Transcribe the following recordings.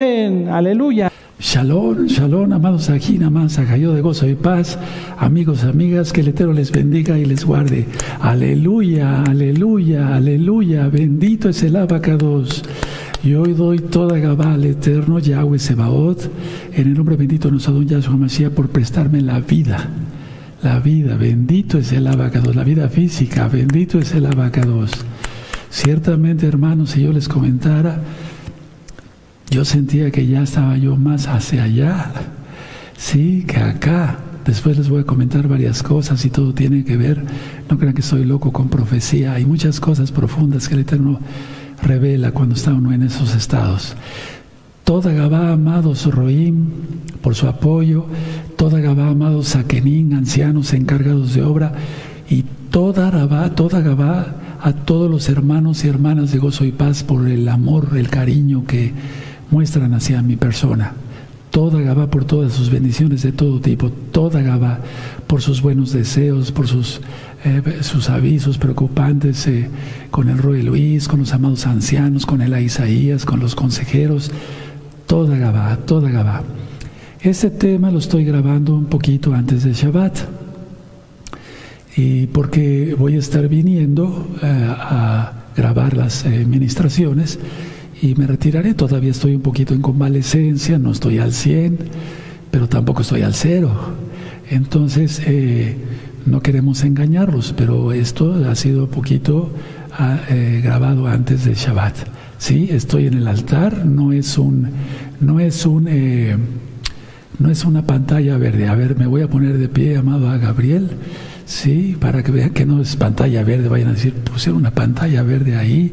Aleluya. Shalom, shalom, amados aquí, más cayó de gozo y paz. Amigos, amigas, que el Eterno les bendiga y les guarde. Aleluya, aleluya, aleluya. Bendito es el abacados. Y hoy doy toda Gabá al Eterno Yahweh Sebaot, en el nombre bendito de nuestro don Yahshua Mashiach, por prestarme la vida. La vida, bendito es el abacados, la vida física, bendito es el abacados. Ciertamente, hermanos, si yo les comentara, yo sentía que ya estaba yo más hacia allá, sí, que acá. Después les voy a comentar varias cosas y todo tiene que ver, no crean que soy loco con profecía, hay muchas cosas profundas que el Eterno revela cuando está uno en esos estados. Toda Gabá, amados Roim, por su apoyo, toda Gabá, amados Saquenín, ancianos encargados de obra, y toda Rabá, toda Gabá, a todos los hermanos y hermanas de gozo y paz por el amor, el cariño que muestran hacia mi persona. Toda Gabá por todas sus bendiciones de todo tipo, toda Gabá por sus buenos deseos, por sus, eh, sus avisos preocupantes eh, con el Roy Luis, con los amados ancianos, con el Isaías, con los consejeros, toda Gabá, toda Gabá. Este tema lo estoy grabando un poquito antes de Shabbat, y porque voy a estar viniendo eh, a grabar las ministraciones y me retiraré. Todavía estoy un poquito en convalecencia, no estoy al 100, pero tampoco estoy al cero. Entonces, eh, no queremos engañarlos, pero esto ha sido un poquito ah, eh, grabado antes de Shabbat. Sí, estoy en el altar, no es un, no es un, eh, no es una pantalla verde. A ver, me voy a poner de pie, amado a Gabriel, sí, para que vean que no es pantalla verde. Vayan a decir, pusieron una pantalla verde ahí.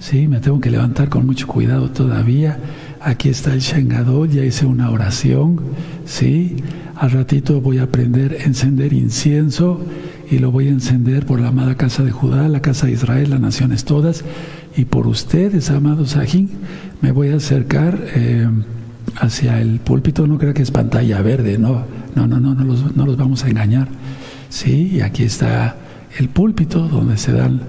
Sí, me tengo que levantar con mucho cuidado todavía. Aquí está el Shengadol, ya hice una oración. Sí, al ratito voy a aprender a encender incienso y lo voy a encender por la amada casa de Judá, la casa de Israel, las naciones todas. Y por ustedes, amados Sajín, me voy a acercar eh, hacia el púlpito. No creo que es pantalla verde, no, no, no, no, no los, no los vamos a engañar. Sí, aquí está el púlpito donde se dan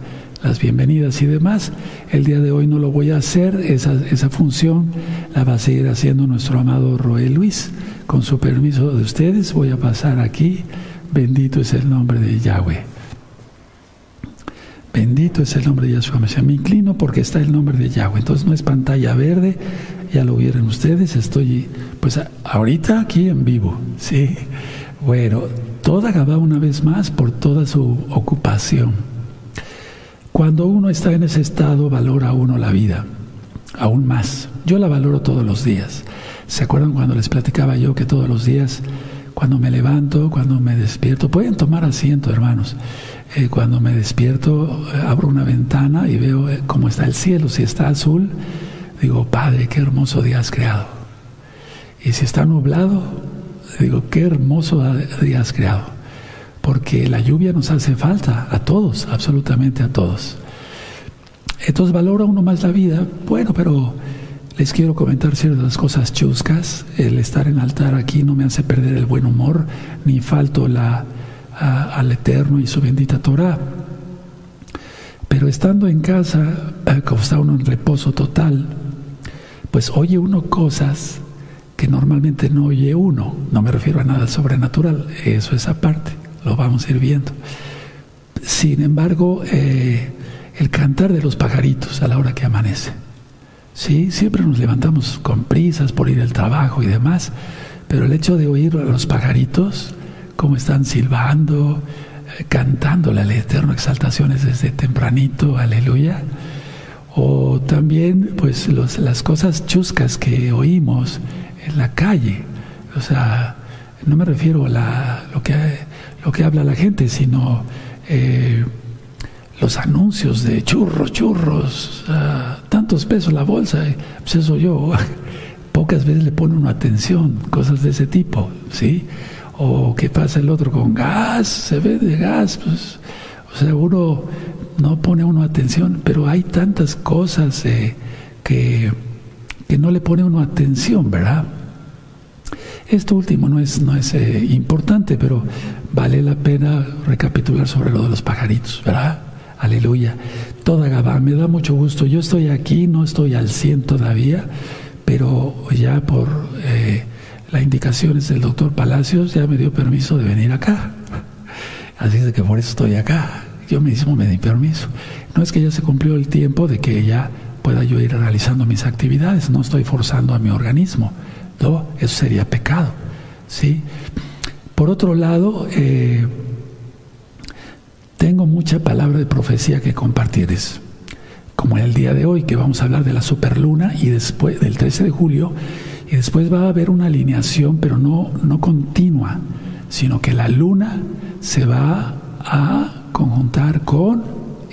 las bienvenidas y demás. El día de hoy no lo voy a hacer, esa, esa función la va a seguir haciendo nuestro amado Roé Luis. Con su permiso de ustedes voy a pasar aquí. Bendito es el nombre de Yahweh. Bendito es el nombre de Yahshua Me inclino porque está el nombre de Yahweh. Entonces no es pantalla verde, ya lo vieron ustedes. Estoy, pues ahorita aquí en vivo. Sí. Bueno, toda Gabá una vez más por toda su ocupación cuando uno está en ese estado, valora uno la vida, aún más. Yo la valoro todos los días. ¿Se acuerdan cuando les platicaba yo que todos los días, cuando me levanto, cuando me despierto, pueden tomar asiento, hermanos? Eh, cuando me despierto, eh, abro una ventana y veo eh, cómo está el cielo. Si está azul, digo, Padre, qué hermoso día has creado. Y si está nublado, digo, qué hermoso día has creado porque la lluvia nos hace falta a todos, absolutamente a todos. Entonces valora uno más la vida, bueno, pero les quiero comentar ciertas cosas chuscas. El estar en altar aquí no me hace perder el buen humor, ni falto la, al Eterno y su bendita Torah. Pero estando en casa, eh, como está uno en reposo total, pues oye uno cosas que normalmente no oye uno. No me refiero a nada sobrenatural, eso es aparte lo vamos a ir viendo. Sin embargo, eh, el cantar de los pajaritos a la hora que amanece. Sí, siempre nos levantamos con prisas por ir al trabajo y demás, pero el hecho de oír a los pajaritos, como están silbando, eh, cantándole al exaltaciones desde tempranito, aleluya, o también pues las cosas chuscas que oímos en la calle, o sea, no me refiero a lo que lo que habla la gente, sino eh, los anuncios de churros, churros, tantos pesos la bolsa, eh, pues eso yo, pocas veces le pone una atención, cosas de ese tipo, ¿sí? O qué pasa el otro con gas, se ve de gas, pues, o sea, uno no pone uno atención, pero hay tantas cosas eh, que, que no le pone uno atención, ¿verdad? Esto último no es, no es eh, importante, pero vale la pena recapitular sobre lo de los pajaritos, ¿verdad? Aleluya. Toda Gabá, me da mucho gusto. Yo estoy aquí, no estoy al 100 todavía, pero ya por eh, las indicaciones del doctor Palacios ya me dio permiso de venir acá. Así es que por eso estoy acá. Yo mismo me di permiso. No es que ya se cumplió el tiempo de que ya pueda yo ir realizando mis actividades, no estoy forzando a mi organismo. No, eso sería pecado. ¿sí? Por otro lado, eh, tengo mucha palabra de profecía que compartirles como el día de hoy, que vamos a hablar de la superluna y después del 13 de julio, y después va a haber una alineación, pero no, no continua, sino que la luna se va a conjuntar con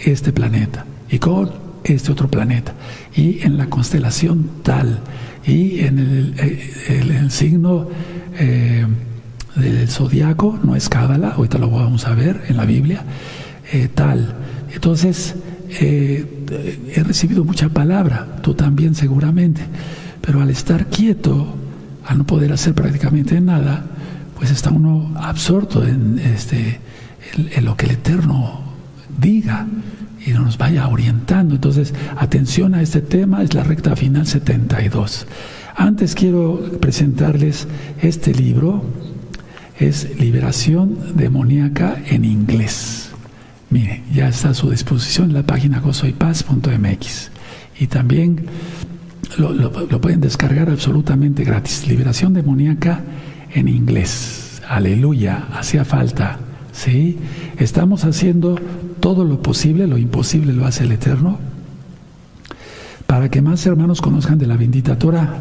este planeta y con este otro planeta, y en la constelación tal, y en el, signo eh, del zodiaco, no es Cábala, ahorita lo vamos a ver en la Biblia, eh, tal. Entonces, eh, he recibido mucha palabra, tú también seguramente, pero al estar quieto, al no poder hacer prácticamente nada, pues está uno absorto en, este, en, lo que el Eterno diga y nos vaya orientando. Entonces, atención a este tema, es la recta final 72. Antes quiero presentarles este libro, es Liberación Demoníaca en inglés. Mire, ya está a su disposición en la página gozoypaz.mx. Y también lo, pueden descargar absolutamente gratis. Liberación demoníaca en inglés. Aleluya, hacía falta. ¿Sí? Estamos haciendo todo lo posible, lo imposible lo hace el Eterno, para que más hermanos conozcan de la bendita Torah.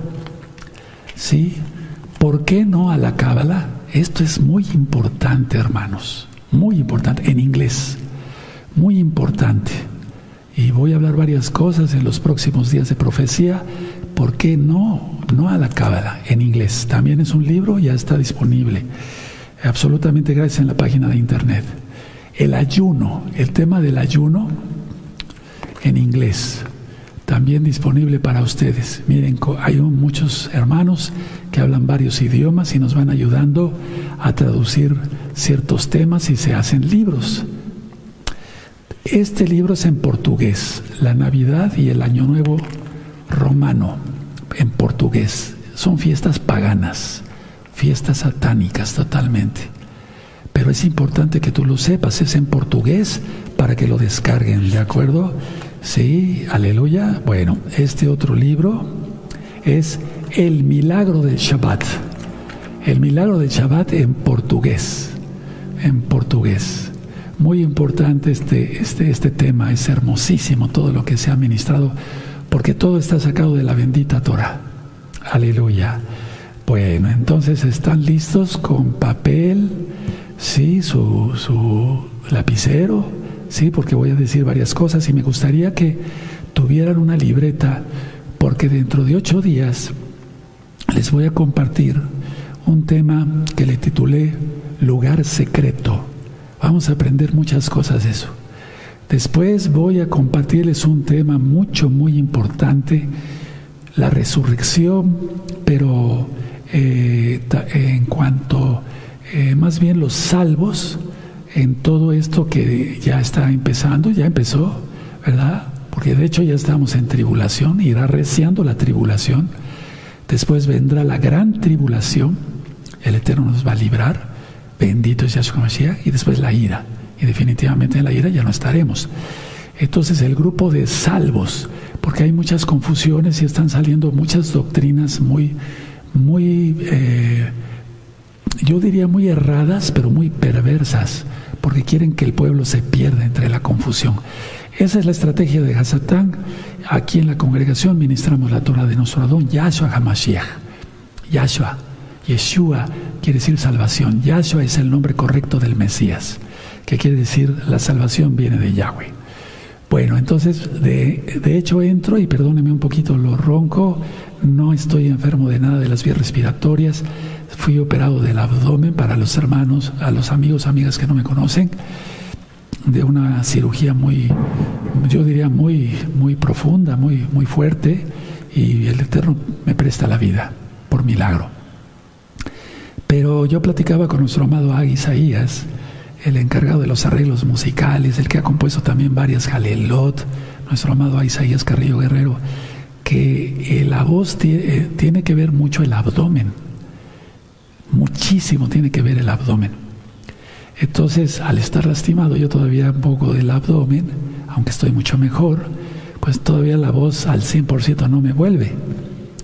¿Sí? ¿Por qué no a la Cábala? Esto es muy importante, hermanos. Muy importante, en inglés muy importante. Y voy a hablar varias cosas en los próximos días de profecía. ¿Por qué no? No a la cábala, en inglés. También es un libro, ya está disponible. Absolutamente gratis en la página de internet. El ayuno, el tema del ayuno en inglés. También disponible para ustedes. Miren, hay muchos hermanos que hablan varios idiomas y nos van ayudando a traducir ciertos temas y se hacen libros. Este libro es en portugués, la Navidad y el Año Nuevo romano, en portugués. Son fiestas paganas, fiestas satánicas totalmente. Pero es importante que tú lo sepas, es en portugués para que lo descarguen, ¿de acuerdo? Sí, aleluya. Bueno, este otro libro es El Milagro del Shabbat. El Milagro del Shabbat en portugués, en portugués. Muy importante este, este, este tema, es hermosísimo todo lo que se ha ministrado, porque todo está sacado de la bendita Torah. Aleluya. Bueno, entonces están listos con papel, sí, su, su lapicero, sí, porque voy a decir varias cosas y me gustaría que tuvieran una libreta, porque dentro de ocho días les voy a compartir un tema que le titulé Lugar Secreto. Vamos a aprender muchas cosas de eso. Después voy a compartirles un tema mucho, muy importante, la resurrección, pero eh, en cuanto eh, más bien los salvos en todo esto que ya está empezando, ya empezó, ¿verdad? Porque de hecho ya estamos en tribulación, irá reciando la tribulación, después vendrá la gran tribulación, el Eterno nos va a librar, Bendito es Yahshua Mashiach, y después la ira. Y definitivamente en la ira ya no estaremos. Entonces el grupo de salvos, porque hay muchas confusiones y están saliendo muchas doctrinas muy, muy, eh, yo diría muy erradas, pero muy perversas, porque quieren que el pueblo se pierda entre la confusión. Esa es la estrategia de Hasatán. Aquí en la congregación ministramos la Torah de nuestro Adón, Yahshua HaMashiach. Yahshua, Yeshua quiere decir salvación. Yahshua es el nombre correcto del Mesías, que quiere decir la salvación viene de Yahweh. Bueno, entonces de, de, hecho entro y perdóneme un poquito lo ronco, no estoy enfermo de nada de las vías respiratorias, fui operado del abdomen para los hermanos, a los amigos, amigas que no me conocen, de una cirugía muy, yo diría muy, muy profunda, muy, muy fuerte, y el Eterno me presta la vida por milagro. Pero yo platicaba con nuestro amado Ag Isaías, el encargado de los arreglos musicales, el que ha compuesto también varias Jalelot, nuestro amado Isaías Carrillo Guerrero, que la voz eh, tiene que ver mucho el abdomen. Muchísimo tiene que ver el abdomen. Entonces, al estar lastimado yo todavía un poco del abdomen, aunque estoy mucho mejor, pues todavía la voz al 100% no me vuelve.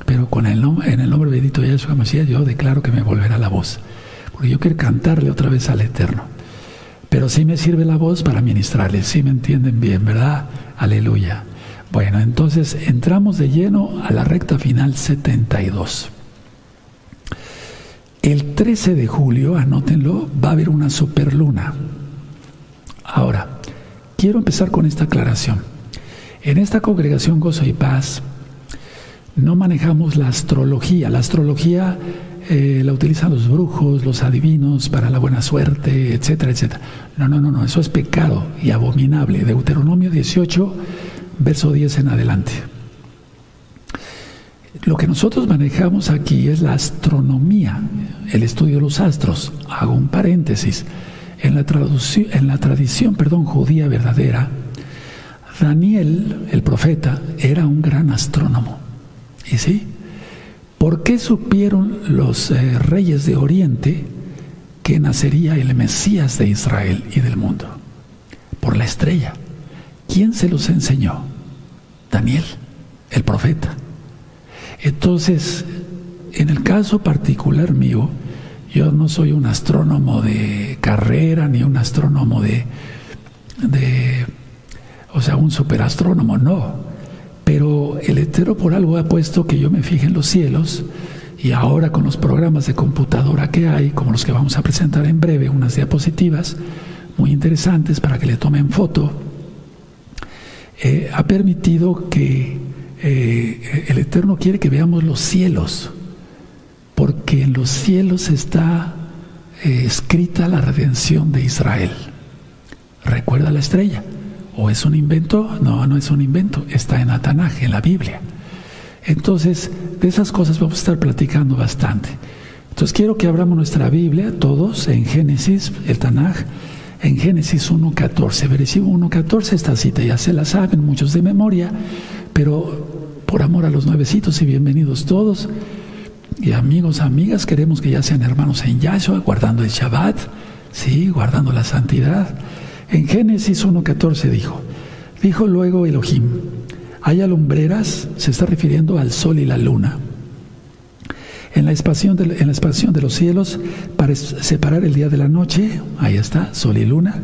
Pero con el en el nombre bendito de Yeshua Mashiach yo declaro que me volverá la voz. Porque yo quiero cantarle otra vez al Eterno. Pero sí me sirve la voz para ministrarle, sí me entienden bien, ¿verdad? Aleluya. Bueno, entonces entramos de lleno a la recta final 72. El 13 de julio, anótenlo, va a haber una superluna. Ahora, quiero empezar con esta aclaración. En esta congregación Gozo y Paz no manejamos la astrología. La astrología eh, la utilizan los brujos, los adivinos para la buena suerte, etcétera, etcétera. No, no, no, no, eso es pecado y abominable. Deuteronomio 18, verso 10 en adelante. Lo que nosotros manejamos aquí es la astronomía, el estudio de los astros. Hago un paréntesis. En la, en la tradición perdón, judía verdadera, Daniel, el profeta, era un gran astrónomo. ¿Y sí? ¿Por qué supieron los eh, reyes de Oriente que nacería el Mesías de Israel y del mundo? Por la estrella. ¿Quién se los enseñó? Daniel, el profeta. Entonces, en el caso particular mío, yo no soy un astrónomo de carrera ni un astrónomo de, o sea, un superastrónomo, no. Pero el Eterno por algo ha puesto que yo me fije en los cielos y ahora con los programas de computadora que hay, como los que vamos a presentar en breve, unas diapositivas muy interesantes para que le tomen foto, eh, ha permitido que eh, el Eterno quiere que veamos los cielos, porque en los cielos está eh, escrita la redención de Israel. Recuerda la estrella. ¿O es un invento? No, no es un invento, está en Atanaje, en la Biblia. Entonces, de esas cosas vamos a estar platicando bastante. Entonces, quiero que abramos nuestra Biblia, todos, en Génesis, el Tanaj, en Génesis 1.14. Versículo 1.14, esta cita ya se la saben, muchos de memoria, pero por amor a los nuevecitos y bienvenidos todos. Y amigos, amigas, queremos que ya sean hermanos en Yahshua, guardando el Shabbat, sí, guardando la santidad. En Génesis 1.14 dijo, dijo luego Elohim, hay alumbreras, se está refiriendo al sol y la luna, en la, expansión de, en la expansión de los cielos para separar el día de la noche, ahí está, sol y luna,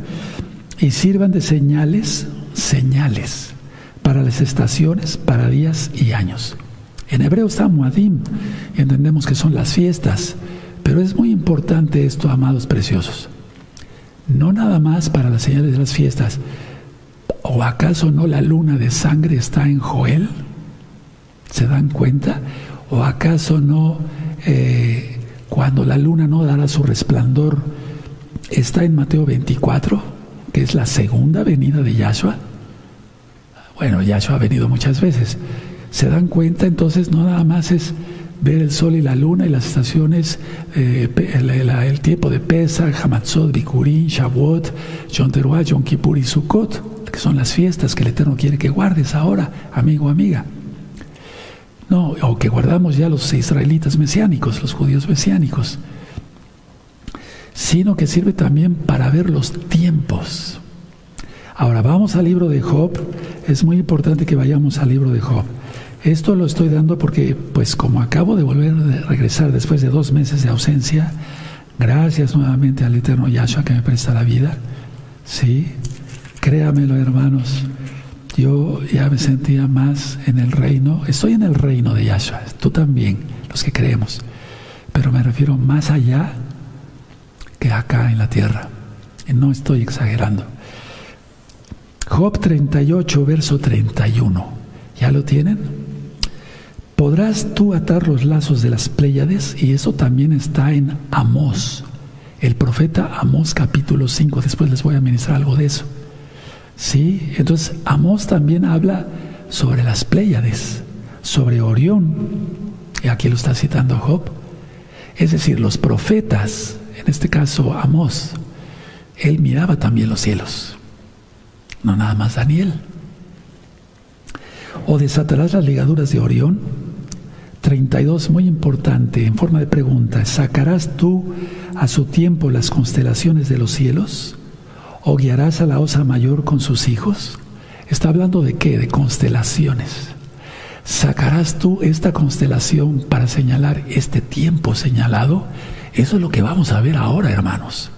y sirvan de señales, señales, para las estaciones, para días y años. En hebreo está Muadim, entendemos que son las fiestas, pero es muy importante esto, amados preciosos no nada más para las señales de las fiestas. ¿O acaso no la luna de sangre está en Joel? ¿Se dan cuenta? ¿O acaso no eh, cuando la luna no dará su resplandor está en Mateo 24, que es la segunda venida de Yahshua? Bueno, Yahshua ha venido muchas veces. ¿Se dan cuenta? Entonces no nada más es ver el sol y la luna y las estaciones, eh, el, tiempo de Pesach, Hamatzot, Bikurim, Shavuot, Yom Teruah, Kippur y Sukkot, que son las fiestas que el Eterno quiere que guardes ahora, amigo amiga. No, o que guardamos ya los israelitas mesiánicos, los judíos mesiánicos, sino que sirve también para ver los tiempos. Ahora vamos al libro de Job, es muy importante que vayamos al libro de Job. Esto lo estoy dando porque, pues como acabo de volver a regresar después de dos meses de ausencia, gracias nuevamente al eterno Yahshua que me presta la vida, sí, créamelo hermanos, yo ya me sentía más en el reino, estoy en el reino de Yahshua, tú también, los que creemos, pero me refiero más allá que acá en la tierra, y no estoy exagerando. Job 38, verso 31, ¿ya lo tienen? Podrás tú atar los lazos de las Pléyades y eso también está en Amós, el profeta Amós capítulo 5, después les voy a ministrar algo de eso. Sí, entonces Amós también habla sobre las Pléyades, sobre Orión, y aquí lo está citando Job. Es decir, los profetas, en este caso Amós, él miraba también los cielos, no nada más Daniel. ¿O desatarás las ligaduras de Orión? 32, muy importante, en forma de pregunta, ¿sacarás tú a su tiempo las constelaciones de los cielos? ¿O guiarás a la osa mayor con sus hijos? Está hablando de qué? De constelaciones. ¿Sacarás tú esta constelación para señalar este tiempo señalado? Eso es lo que vamos a ver ahora, hermanos.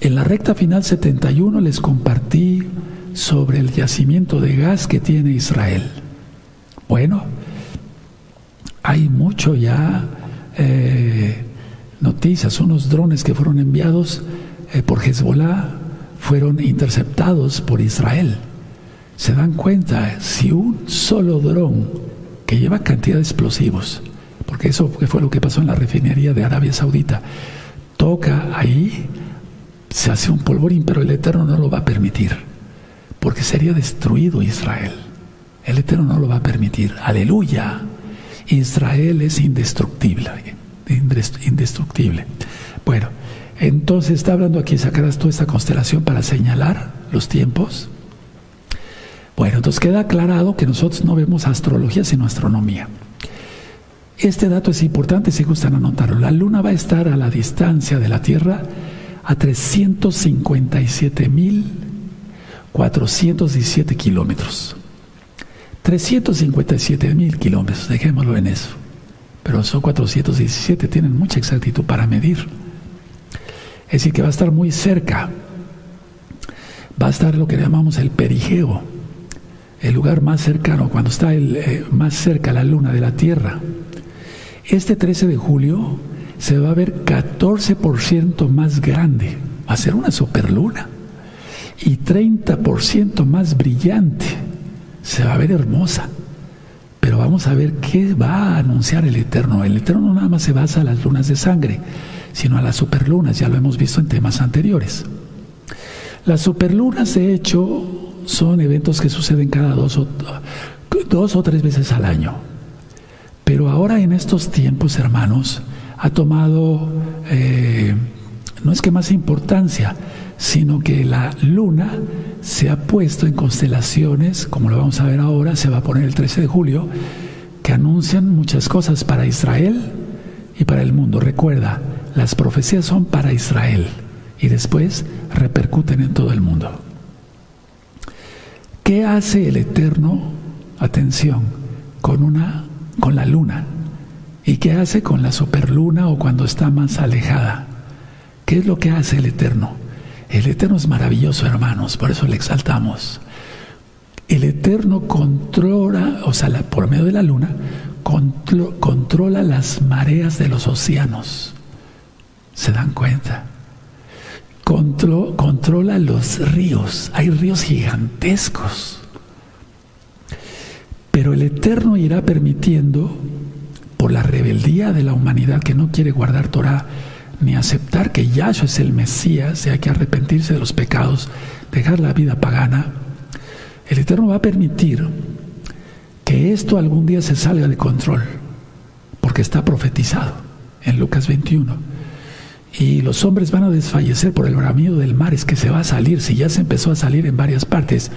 En la recta final 71 les compartí sobre el yacimiento de gas que tiene Israel. Bueno, hay mucho ya eh, noticias, unos drones que fueron enviados eh, por Hezbollah fueron interceptados por Israel. Se dan cuenta, si un solo dron que lleva cantidad de explosivos, porque eso fue lo que pasó en la refinería de Arabia Saudita, toca ahí, se hace un polvorín, pero el Eterno no lo va a permitir, porque sería destruido Israel. El Eterno no lo va a permitir. Aleluya. Israel es indestructible, indestructible. Bueno, entonces está hablando aquí, sacarás toda esta constelación para señalar los tiempos. Bueno, entonces queda aclarado que nosotros no vemos astrología sino astronomía. Este dato es importante si gustan anotarlo. La luna va a estar a la distancia de la Tierra a 357.417 kilómetros. 357 mil kilómetros, dejémoslo en eso. Pero son 417, tienen mucha exactitud para medir. Es decir, que va a estar muy cerca. Va a estar lo que llamamos el perigeo, el lugar más cercano, cuando está eh, más cerca la luna de la Tierra. Este 13 de julio se va a ver 14% más grande, va a ser una superluna, y 30% más brillante se va a ver hermosa. Pero vamos a ver qué va a anunciar el Eterno. El Eterno no nada más se basa en las lunas de sangre, sino a las superlunas, ya lo hemos visto en temas anteriores. Las superlunas, de hecho, son eventos que suceden cada dos dos o tres veces al año. Pero ahora en estos tiempos, hermanos, ha tomado, eh, no es que más importancia, sino que la luna se ha puesto en constelaciones, como lo vamos a ver ahora, se va a poner el 13 de julio, que anuncian muchas cosas para Israel y para el mundo. Recuerda, las profecías son para Israel y después repercuten en todo el mundo. ¿Qué hace el Eterno? Atención, con una con la luna. ¿Y qué hace con la superluna o cuando está más alejada? ¿Qué es lo que hace el Eterno? El Eterno es maravilloso, hermanos, por eso le exaltamos. El Eterno controla, o sea, por medio de la luna, controla las mareas de los océanos. ¿Se dan cuenta? controla los ríos. Hay ríos gigantescos. Pero el Eterno irá permitiendo, por la rebeldía de la humanidad que no quiere guardar Torah, ni aceptar que Yahshua es el Mesías y hay que arrepentirse de los pecados, dejar la vida pagana, el Eterno va a permitir que esto algún día se salga de control, porque está profetizado en Lucas 21. Y los hombres van a desfallecer por el bramido del mar, es que se va a salir, si ya se empezó a salir en varias partes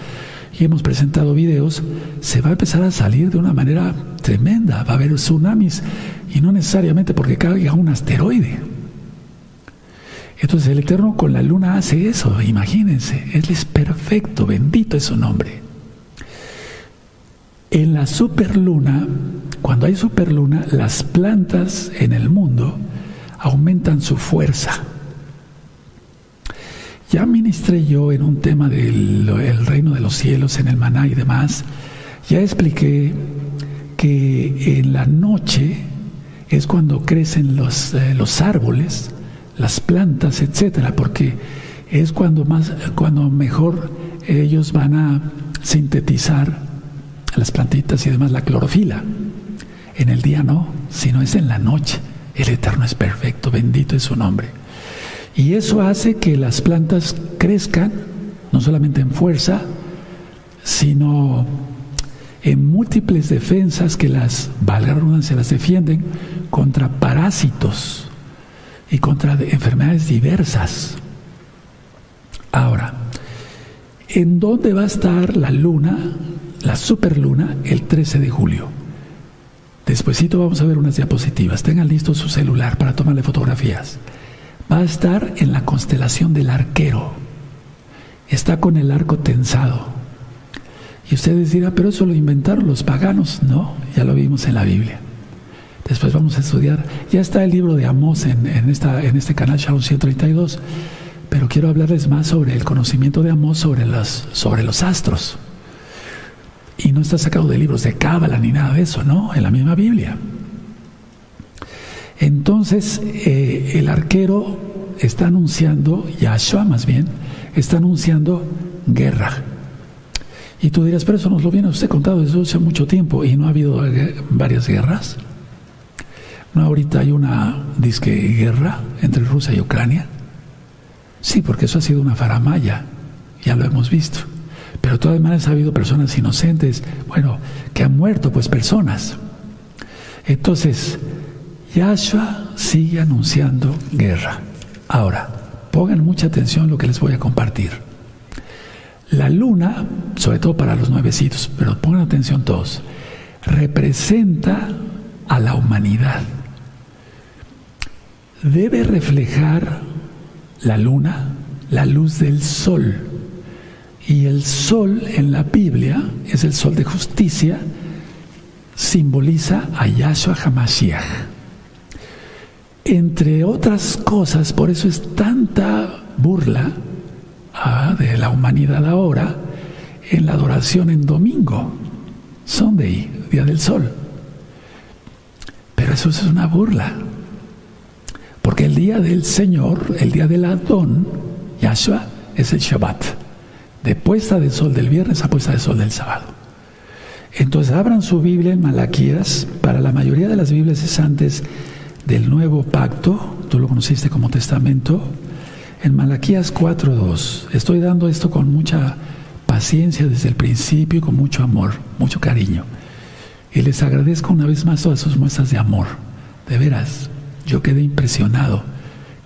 y hemos presentado videos, se va a empezar a salir de una manera tremenda, va a haber tsunamis y no necesariamente porque caiga un asteroide entonces el Eterno con la luna hace eso, imagínense, Él es perfecto, bendito es su nombre. En la superluna, cuando hay superluna, las plantas en el mundo aumentan su fuerza. Ya ministré yo en un tema del reino de los cielos, en el maná y demás, ya expliqué que en la noche es cuando crecen los, eh, los árboles, las plantas, etcétera, porque es cuando más, cuando mejor ellos van a sintetizar las plantitas y demás la clorofila. En el día no, sino es en la noche. El Eterno es perfecto, bendito es su nombre. Y eso hace que las plantas crezcan, no solamente en fuerza, sino en múltiples defensas que las, valga se las defienden contra parásitos y contra enfermedades diversas. Ahora, ¿en dónde va a estar la luna la superluna, el 13 de julio. Despuésito vamos a ver unas diapositivas. Tengan listo su celular para tomarle fotografías. Va a estar en la constelación del arquero. Está con el arco tensado. Y ustedes dirán, pero eso lo inventaron los paganos. No, ya lo vimos en la Biblia. Después vamos a estudiar. Ya está el libro de Amós en, este canal Shalom 132. Pero quiero hablarles más sobre el conocimiento de Amós sobre los astros. Y no está sacado de libros de Cábala ni nada de eso, ¿no? En la misma Biblia. Entonces, eh, el arquero está anunciando, Yahshua más bien, está anunciando guerra. Y tú dirás, pero eso nos lo viene usted contado desde hace mucho tiempo y no ha habido eh, varias guerras. No, ahorita hay una disque guerra entre Rusia y Ucrania. Sí, porque eso ha sido una faramaya, ya lo hemos visto. Pero de todas maneras ha habido personas inocentes, bueno, que han muerto, pues personas. Entonces, Yahshua sigue anunciando guerra. Ahora, pongan mucha atención a lo que les voy a compartir. La luna, sobre todo para los nuevecitos, pero pongan atención todos, representa a la humanidad. Debe reflejar la luna la luz del sol. Y el sol en la Biblia es el sol de justicia, simboliza a Yahshua HaMashiach. Entre otras cosas, por eso es tanta burla ah, de la humanidad ahora en la adoración en domingo, Sunday, Día del Sol. Pero eso es una burla. Porque el día del Señor, el día del Adón, Yahshua, es el Shabbat. De puesta del sol del viernes a puesta del sol del sábado. Entonces abran su Biblia en Malaquías. Para la mayoría de las Biblias es antes del nuevo pacto. Tú lo conociste como testamento. En Malaquías 4.2. Estoy dando esto con mucha paciencia desde el principio y con mucho amor, mucho cariño. Y les agradezco una vez más todas sus muestras de amor. De veras, yo quedé impresionado.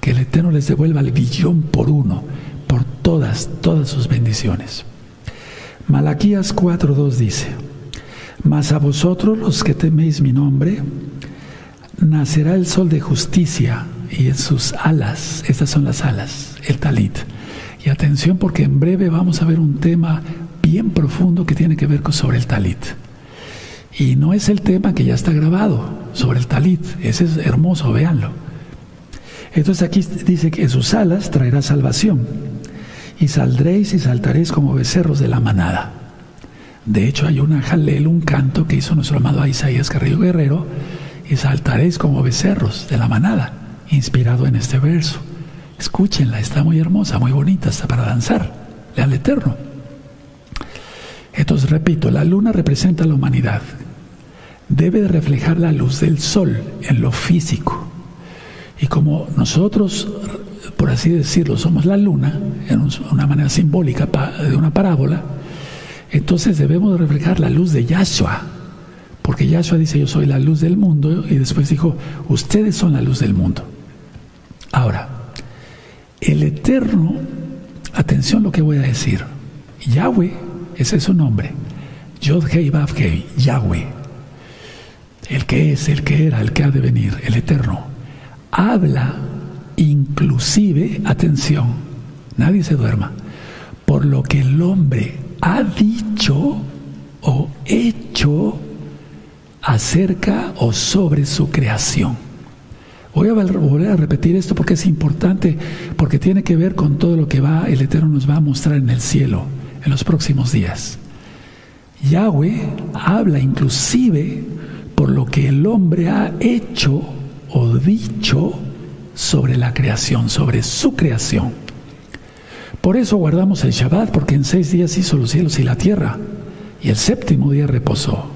Que el Eterno les devuelva el billón por uno, por todas, todas sus bendiciones. Malaquías 4.2 dice, Mas a vosotros los que teméis mi nombre, nacerá el sol de justicia y en sus alas, estas son las alas, el talit. Y atención porque en breve vamos a ver un tema bien profundo que tiene que ver con sobre el talit. Y no es el tema que ya está grabado sobre el talit, ese es hermoso, véanlo. Entonces aquí dice que en sus alas traerá salvación y saldréis y saltaréis como becerros de la manada. De hecho hay una jalel, un canto que hizo nuestro amado Isaías Carrillo Guerrero, y saltaréis como becerros de la manada, inspirado en este verso. Escúchenla, está muy hermosa, muy bonita, está para danzar, le al Eterno. Entonces, repito, la luna representa la humanidad, debe reflejar la luz del sol en lo físico. Y como nosotros, por así decirlo, somos la luna, en una manera simbólica de una parábola, entonces debemos reflejar la luz de Yahshua. Porque Yahshua dice, yo soy la luz del mundo, y después dijo, ustedes son la luz del mundo. Ahora, el Eterno, atención lo que voy a decir, Yahweh, ese es su nombre, Yod Hei Vav Hei, Yahweh, el que es, el que era, el que ha de venir, el eterno, habla inclusive, atención, nadie se duerma, por lo que el hombre ha dicho o hecho acerca o sobre su creación. Voy a volver a repetir esto porque es importante, porque tiene que ver con todo lo que va, el Eterno nos va a mostrar en el cielo en los próximos días. Yahweh habla inclusive por lo que el hombre ha hecho o dicho sobre la creación, sobre su creación. Por eso guardamos el Shabbat, porque en seis días hizo los cielos y la tierra, y el séptimo día reposó.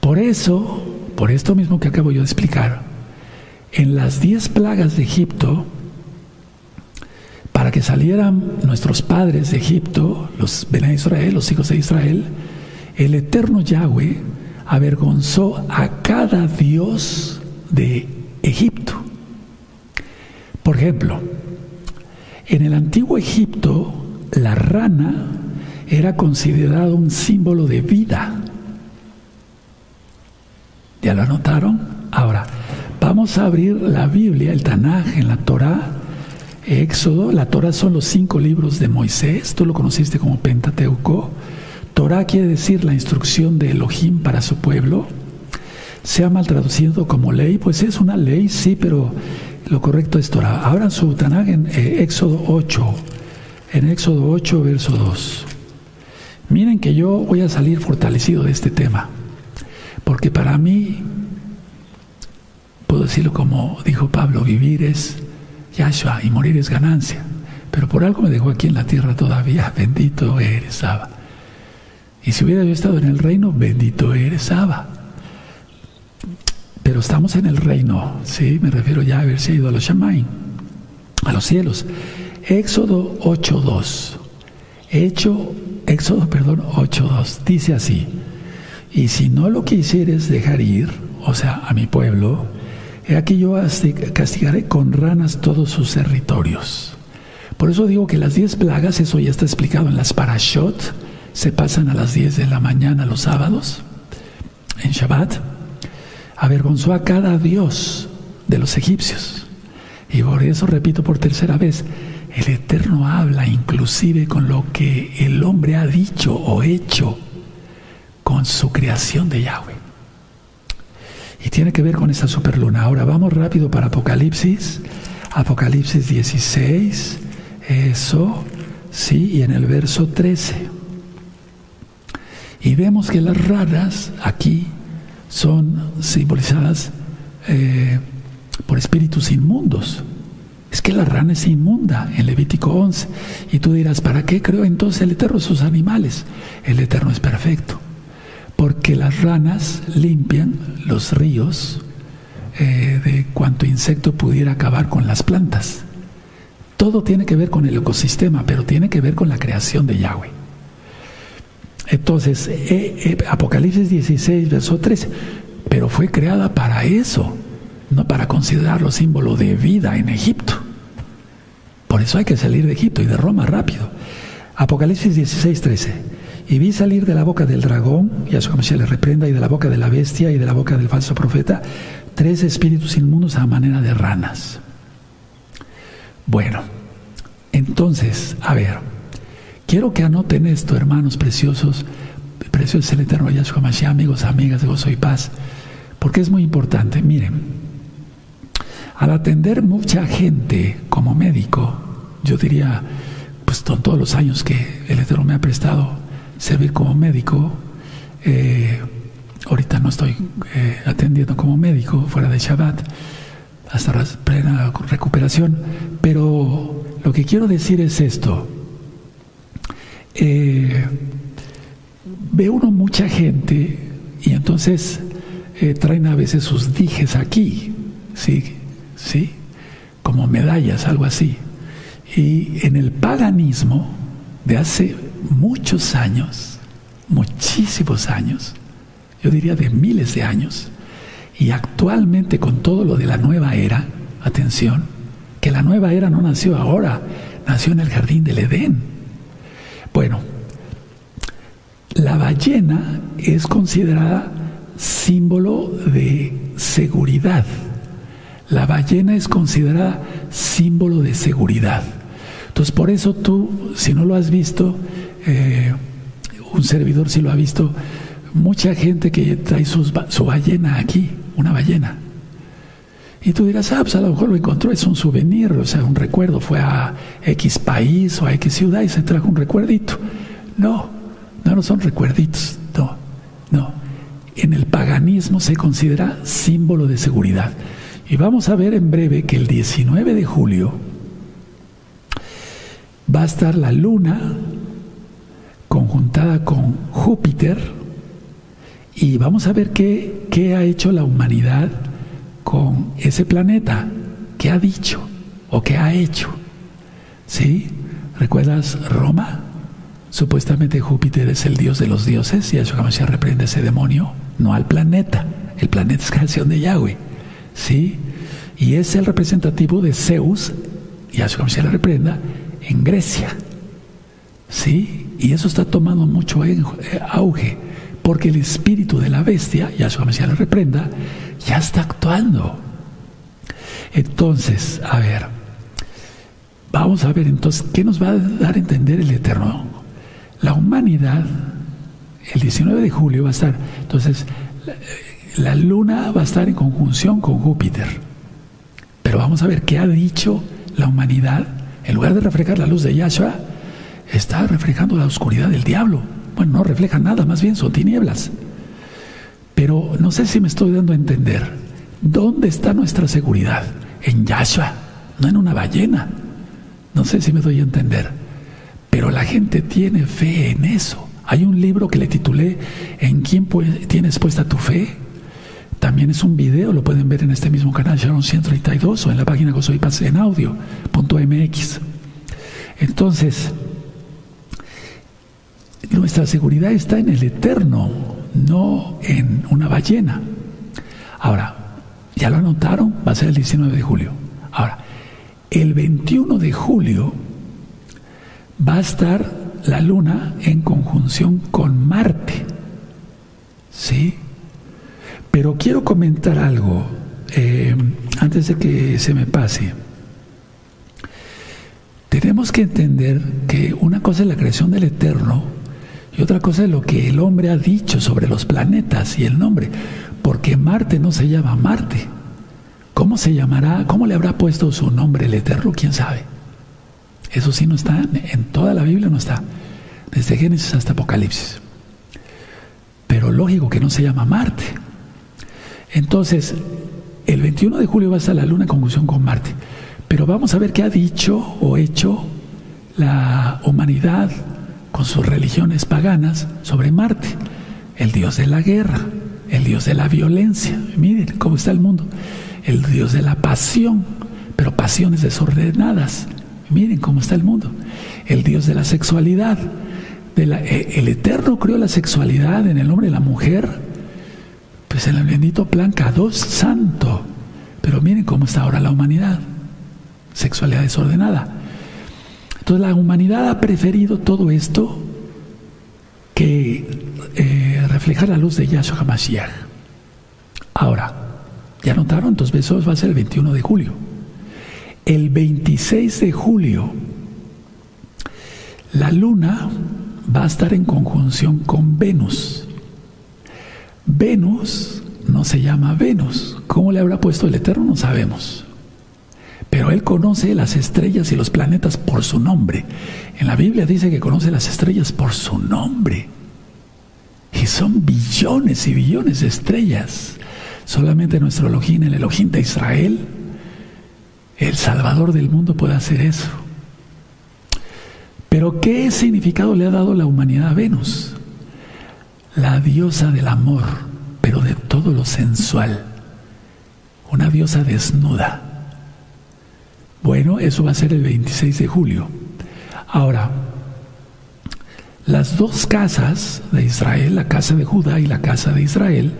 Por eso, por esto mismo que acabo yo de explicar, en las diez plagas de Egipto, para que salieran nuestros padres de Egipto, los Ben Israel, los hijos de Israel, el eterno Yahweh avergonzó a cada dios de Egipto. Por ejemplo, en el antiguo Egipto, la rana era considerado un símbolo de vida. ¿Ya lo anotaron? Ahora, vamos a abrir la Biblia, el Tanaj, en la Torah, Éxodo. La Torah son los cinco libros de Moisés, tú lo conociste como Pentateuco. Torah quiere decir la instrucción de Elohim para su pueblo. Se ha mal traducido como ley, pues es una ley, sí, pero lo correcto es Torah. Abran su Tanaj en eh, Éxodo 8, en Éxodo 8, verso 2. Miren que yo voy a salir fortalecido de este tema. Porque para mí, puedo decirlo como dijo Pablo, vivir es Yahshua y morir es ganancia. Pero por algo me dejó aquí en la tierra todavía. Bendito eres, Abba. Y si hubiera yo estado en el reino, bendito eres, Abba. Pero estamos en el reino, ¿sí? Me refiero ya a haberse ido a los Shamaim, a los cielos. Éxodo 8.2. Hecho, Éxodo, perdón, 8.2. Dice así. Y si no lo quisieres dejar ir, o sea, a mi pueblo, he aquí yo castigaré con ranas todos sus territorios. Por eso digo que las diez plagas, eso ya está explicado en las parashot, se pasan a las 10 de la mañana los sábados, en Shabbat, avergonzó a cada dios de los egipcios. Y por eso repito por tercera vez, el Eterno habla inclusive con lo que el hombre ha dicho o hecho con su creación de Yahweh. Y tiene que ver con esa superluna. Ahora vamos rápido para Apocalipsis. Apocalipsis 16, eso, sí, y en el verso 13. Y vemos que las raras aquí son simbolizadas eh, por espíritus inmundos. Es que la rana es inmunda en Levítico 11. Y tú dirás, ¿para qué creo entonces el Eterno sus animales? El Eterno es perfecto porque las ranas limpian los ríos eh, de cuanto insecto pudiera acabar con las plantas. Todo tiene que ver con el ecosistema, pero tiene que ver con la creación de Yahweh. Entonces, eh, eh, Apocalipsis 16, verso 13, pero fue creada para eso, no para considerarlo símbolo de vida en Egipto. Por eso hay que salir de Egipto y de Roma rápido. Apocalipsis 16, 13. Y vi salir de la boca del dragón, y a su le reprenda, y de la boca de la bestia y de la boca del falso profeta, tres espíritus inmundos a manera de ranas. Bueno, entonces, a ver, quiero que anoten esto, hermanos preciosos, preciosos el eterno Yahshua Mashiach, amigos, amigas de gozo y paz, porque es muy importante. Miren, al atender mucha gente como médico, yo diría, pues con todos los años que el Eterno me ha prestado servir como médico. Eh, ahorita no estoy eh, atendiendo como médico fuera de Shabbat hasta la plena recuperación, pero lo que quiero decir es esto. Eh, ve uno mucha gente y entonces traen a veces sus dijes aquí, ¿sí? ¿sí? Como medallas, algo así. Y en el paganismo de hace muchos años, muchísimos años, yo diría de miles de años, y actualmente con todo lo de la nueva era, atención, que la nueva era no nació ahora, nació en el jardín del Edén. Bueno, la ballena es considerada símbolo de seguridad. La ballena es considerada símbolo de seguridad. Entonces, por eso tú, si no lo has visto, eh, un servidor sí lo ha visto, mucha gente que trae su ballena aquí, una ballena. Y tú dirás, ah, pues a lo mejor lo encontró, es un souvenir, o sea, un recuerdo, fue a X país o a X ciudad y se trajo un recuerdito. No, no, no son recuerditos, no, no. En el paganismo se considera símbolo de seguridad. Y vamos a ver en breve que el 19 de julio va a estar la luna conjuntada con Júpiter y vamos a ver qué, qué ha hecho la humanidad con ese planeta, qué ha dicho o qué ha hecho. ¿Sí? ¿Recuerdas Roma? Supuestamente Júpiter es el dios de los dioses y eso se reprende ese demonio, no al planeta. El planeta es creación de Yahweh. ¿Sí? Y es el representativo de Zeus, y a se le reprenda, en Grecia. ¿Sí? Y eso está tomando mucho eh, auge, porque el espíritu de la bestia, ya su Mesías le reprenda, ya está actuando. Entonces, a ver, vamos a ver entonces, ¿qué nos va a dar a entender el Eterno? La humanidad, el 19 de julio va a estar, entonces, la, luna va a estar en conjunción con Júpiter. Pero vamos a ver qué ha dicho la humanidad. En lugar de reflejar la luz de Yahshua, está reflejando la oscuridad del diablo. Bueno, no refleja nada, más bien son tinieblas. Pero no sé si me estoy dando a entender. ¿Dónde está nuestra seguridad? En Yahshua, no en una ballena. No sé si me doy a entender. Pero la gente tiene fe en eso. Hay un libro que le titulé ¿En quién tienes puesta tu fe? También es un video, lo pueden ver en este mismo canal, Sharon 132 o en la página Gozo y Paz en audio.mx. Entonces, nuestra seguridad está en el eterno, no en una ballena. Ahora, ya lo anotaron, va a ser el 19 de julio. Ahora, el 21 de julio va a estar la luna en conjunción con Marte. ¿Sí? Pero quiero comentar algo eh, antes de que se me pase. Tenemos que entender que una cosa es la creación del Eterno y otra cosa es lo que el hombre ha dicho sobre los planetas y el nombre. Porque Marte no se llama Marte. ¿Cómo se llamará? ¿Cómo le habrá puesto su nombre el Eterno? ¿Quién sabe? Eso sí no está, en toda la Biblia no está, desde Génesis hasta Apocalipsis. Pero lógico que no se llama Marte. Entonces, el 21 de julio va a estar la luna en conjunción con Marte. Pero vamos a ver qué ha dicho o hecho la humanidad con sus religiones paganas sobre Marte, el dios de la guerra, el dios de la violencia. Miren cómo está el mundo. El dios de la pasión, pero pasiones desordenadas, Miren cómo está el mundo. El Dios de la sexualidad. Eh, el Eterno creó la sexualidad en el hombre y la mujer. Pues el bendito plan K2 santo. Pero miren cómo está ahora la humanidad. Sexualidad desordenada. Entonces la humanidad ha preferido todo esto que eh, reflejar la luz de Yahshua HaMashiach. Ahora, ¿ya notaron? Entonces eso va a ser el 21 de julio el 26 de julio, la luna va a estar en conjunción con Venus. Venus no se llama Venus. ¿Cómo le habrá puesto el Eterno? No sabemos. Pero Él conoce las estrellas y los planetas por su nombre. En la Biblia dice que conoce las estrellas por su nombre. Y son billones y billones de estrellas. Solamente nuestro Elohim, el Elohim de Israel, el Salvador del mundo puede hacer eso. Pero ¿qué significado le ha dado la humanidad a Venus? La diosa del amor, pero de todo lo sensual. Una diosa desnuda. Bueno, eso va a ser el 26 de julio. Ahora, las dos casas de Israel, la casa de Judá y la casa de Israel,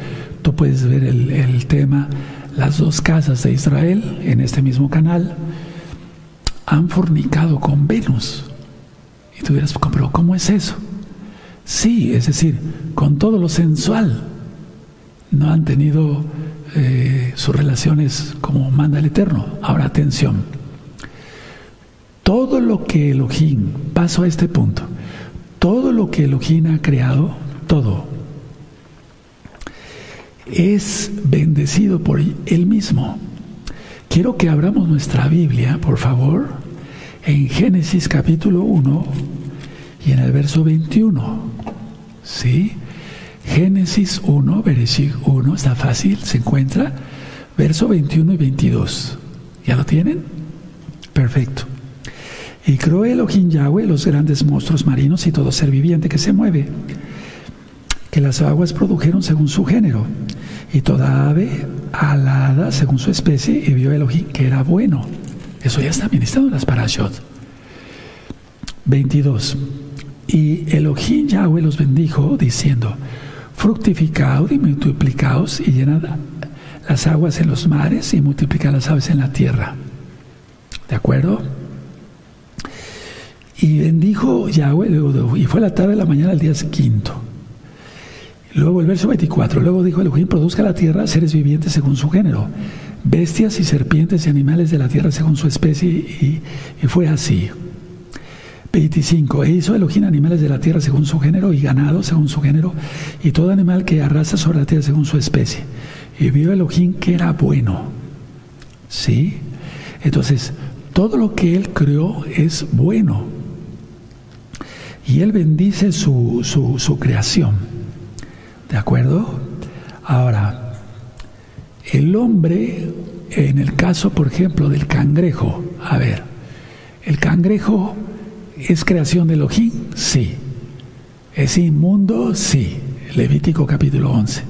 tú puedes ver el, tema las dos casas de Israel en este mismo canal han fornicado con Venus. Y tú dirás, pero ¿cómo es eso? Sí, es decir, con todo lo sensual. No han tenido eh, sus relaciones como manda el Eterno. Ahora atención. Todo lo que Elohim, paso a este punto, todo lo que Elohim ha creado, todo, es bendecido por Él mismo. Quiero que abramos nuestra Biblia, por favor, en Génesis capítulo 1 y en el verso 21. ¿Sí? Génesis 1, versículo 1, está fácil, se encuentra, verso 21 y 22. ¿Ya lo tienen? Perfecto. Y creó Elohim Yahweh los grandes monstruos marinos y todo ser viviente que se mueve, que las aguas produjeron según su género y toda ave alada según su especie y vio Elohim que era bueno. Eso ya está ministrado en las parashot. 22. Y Elohim Yahweh los bendijo diciendo, fructificaos y multiplicaos y llenad las aguas en los mares y multiplicad las aves en la tierra. ¿De acuerdo? Y bendijo Yahweh, y fue la tarde de la mañana del día quinto. Luego el verso 24, luego dijo Elohim, produzca la tierra seres vivientes según su género, bestias y serpientes y animales de la tierra según su especie, y, y fue así. 25. E hizo Elohim animales de la tierra según su género y ganado según su género y todo animal que arrasa sobre la tierra según su especie. Y vio Elohim que era bueno. ¿Sí? Entonces, todo lo que él creó es bueno. Y él bendice su, su, su creación. ¿De acuerdo? Ahora, el hombre, en el caso, por ejemplo, del cangrejo, a ver, el cangrejo ¿Es creación de Elohim? Sí. ¿Es inmundo? Sí. Levítico capítulo 11.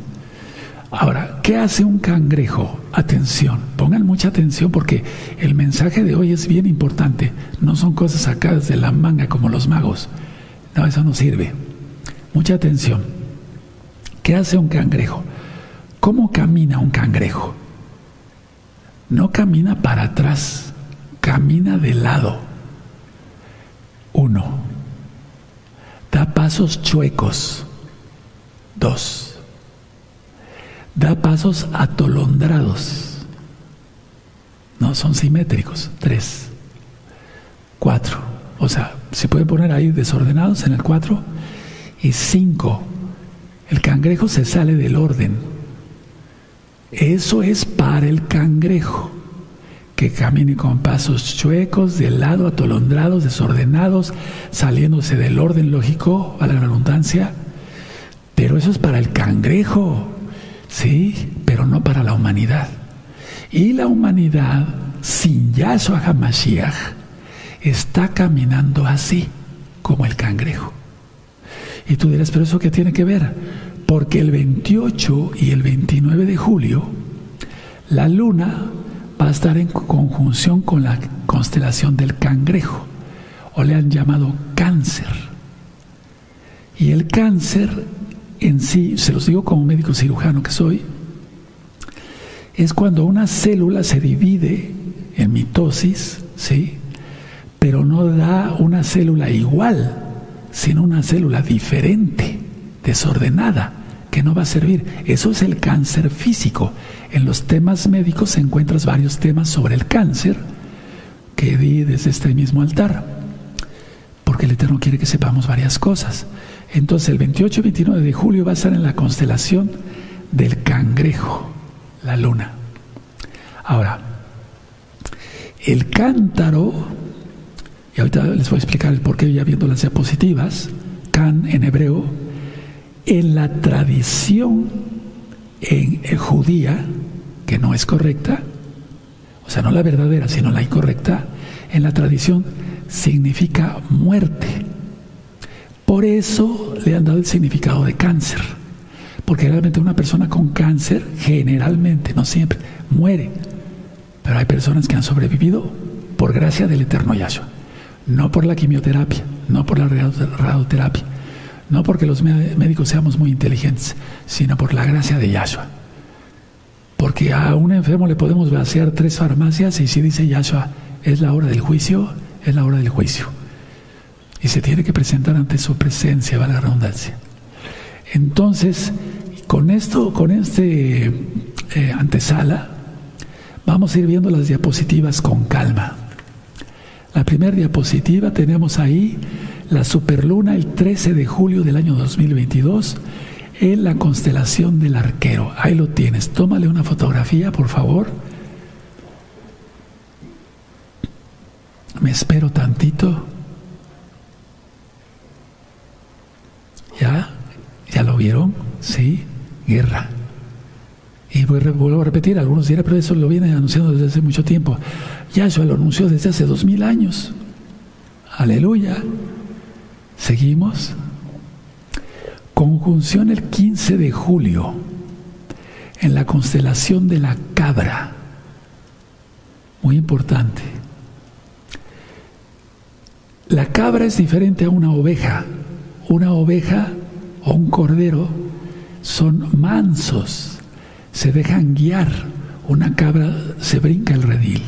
Ahora, ¿qué hace un cangrejo? Atención, pongan mucha atención porque el mensaje de hoy es bien importante. No son cosas sacadas de la manga como los magos. No, eso no sirve. Mucha atención. ¿Qué hace un cangrejo? ¿Cómo camina un cangrejo? No camina para atrás, camina de lado. Uno, da pasos chuecos. Dos, da pasos atolondrados. No son simétricos. Tres, cuatro. O sea, se puede poner ahí desordenados en el cuatro. Y cinco, el cangrejo se sale del orden. Eso es para el cangrejo que camine con pasos chuecos, de lado, atolondrados, desordenados, saliéndose del orden lógico, a la redundancia. Pero eso es para el cangrejo, sí, pero no para la humanidad. Y la humanidad, sin Yahshua HaMashiach, está caminando así, como el cangrejo. Y tú dirás, pero eso qué tiene que ver? Porque el 28 y el 29 de julio, la luna va a estar en conjunción con la constelación del cangrejo, o le han llamado cáncer. Y el cáncer en sí, se los digo como médico cirujano que soy, es cuando una célula se divide en mitosis, ¿sí? Pero no da una célula igual, sino una célula diferente, desordenada que no va a servir. Eso es el cáncer físico. En los temas médicos encuentras varios temas sobre el cáncer que di desde este mismo altar, porque el Eterno quiere que sepamos varias cosas. Entonces el 28 y 29 de julio va a estar en la constelación del cangrejo, la luna. Ahora, el cántaro, ahorita les voy a explicar el por qué ya viendo las diapositivas, can en hebreo, en la tradición en, judía, que no es correcta, o sea, no la verdadera, sino la incorrecta, en la tradición significa muerte. Por eso le han dado el significado de cáncer. Porque realmente una persona con cáncer, generalmente, no siempre, muere. Pero hay personas que han sobrevivido por gracia del eterno Yahshua. No por la quimioterapia, no por la radioterapia, no porque los médicos seamos muy inteligentes, sino por la gracia de Yahshua. Porque a un enfermo le podemos vaciar tres farmacias y si dice Yahshua, es la hora del juicio, es la hora del juicio. Y se tiene que presentar ante su presencia, va la redundancia. Entonces, con esto, con este eh, antesala, vamos a ir viendo las diapositivas con calma. La primera diapositiva tenemos ahí la superluna el 13 de julio del año 2022 en la constelación del arquero. Ahí lo tienes. Tómale una fotografía, por favor. Me espero tantito. ¿Ya? ¿Ya lo vieron? Sí. Guerra. Y vuelvo a repetir, algunos dirán, pero eso lo viene anunciando desde hace mucho tiempo. Yahshua lo anunció desde hace dos mil años. Aleluya. Seguimos. Conjunción el 15 de julio en la constelación de la cabra. Muy importante. La cabra es diferente a una oveja. Una oveja o un cordero son mansos, se dejan guiar. Una cabra se brinca el redil.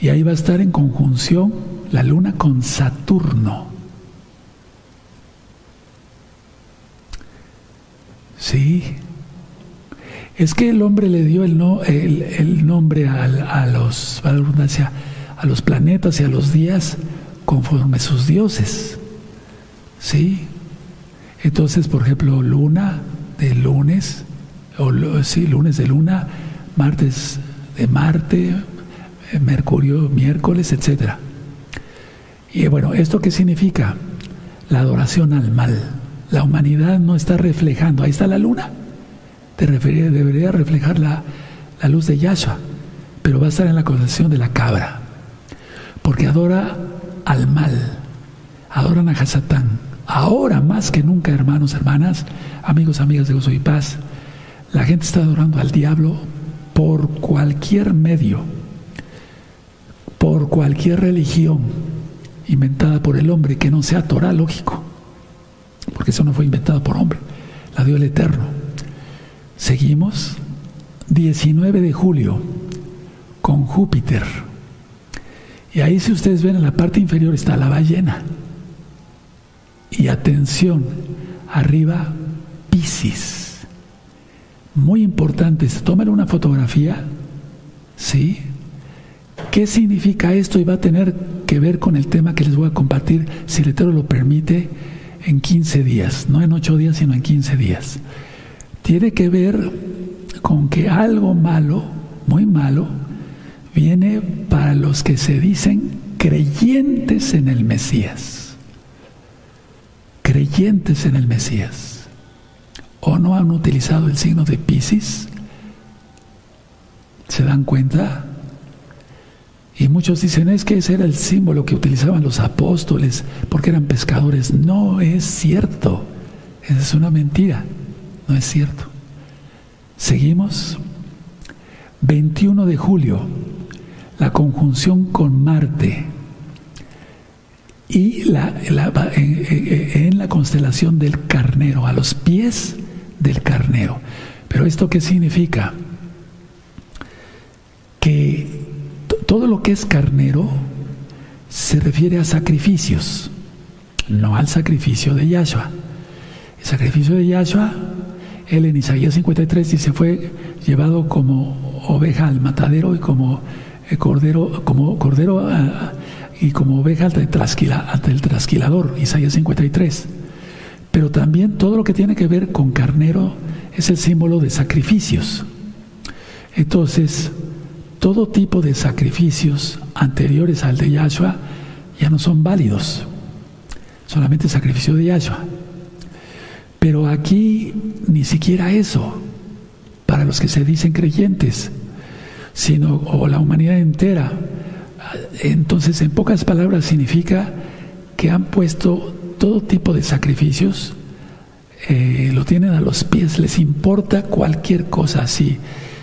Y ahí va a estar en conjunción la luna con Saturno. Sí. Es que el hombre le dio el, no, el, nombre a, a los, a los planetas y a los días conforme sus dioses. ¿Sí? Entonces, por ejemplo, luna de lunes, o sí, lunes de luna, martes de Marte, eh, Mercurio miércoles, etc. Y bueno, ¿esto qué significa? La adoración al mal. La humanidad no está reflejando, ahí está la luna, debería reflejar la, la luz de Yahshua, pero va a estar en la concepción de la cabra, porque adora al mal, adoran a Hasatán. Ahora más que nunca, hermanos, hermanas, amigos, amigas de Gozo y Paz, la gente está adorando al diablo por cualquier medio, por cualquier religión inventada por el hombre que no sea Torah, lógico, porque eso no fue inventado por hombre, la dio el Eterno. Seguimos, 19 de julio, con Júpiter. Y ahí si ustedes ven en la parte inferior está la ballena. Y atención, arriba Piscis. Muy importante, tomen una fotografía, ¿sí? ¿Qué significa esto? Y va a tener que ver con el tema que les voy a compartir, si el Eterno lo permite, en 15 días, no en 8 días, sino en 15 días. Tiene que ver con que algo malo, muy malo, viene para los que se dicen creyentes en el Mesías. Creyentes en el Mesías. ¿O no han utilizado el signo de Pisces? ¿Se dan cuenta? Y muchos dicen, es que ese era el símbolo que utilizaban los apóstoles porque eran pescadores. No es cierto. Es una mentira. No es cierto. Seguimos. 21 de julio la conjunción con Marte y la, en, la constelación del carnero, a los pies del carnero. Pero esto qué significa? Que todo lo que es carnero se refiere a sacrificios, no al sacrificio de Yahshua. El sacrificio de Yahshua, él en Isaías 53 dice, fue llevado como oveja al matadero y como el cordero, como cordero ah, y como oveja ante el, trasquilador, Isaías 53. Pero también todo lo que tiene que ver con carnero es el símbolo de sacrificios. Entonces, todo tipo de sacrificios anteriores al de Yahshua ya no son válidos. Solamente sacrificio de Yahshua. Pero aquí ni siquiera eso, para los que se dicen creyentes sino o la humanidad entera. Entonces, en pocas palabras, significa que han puesto todo tipo de sacrificios, eh, lo tienen a los pies, les importa cualquier cosa así.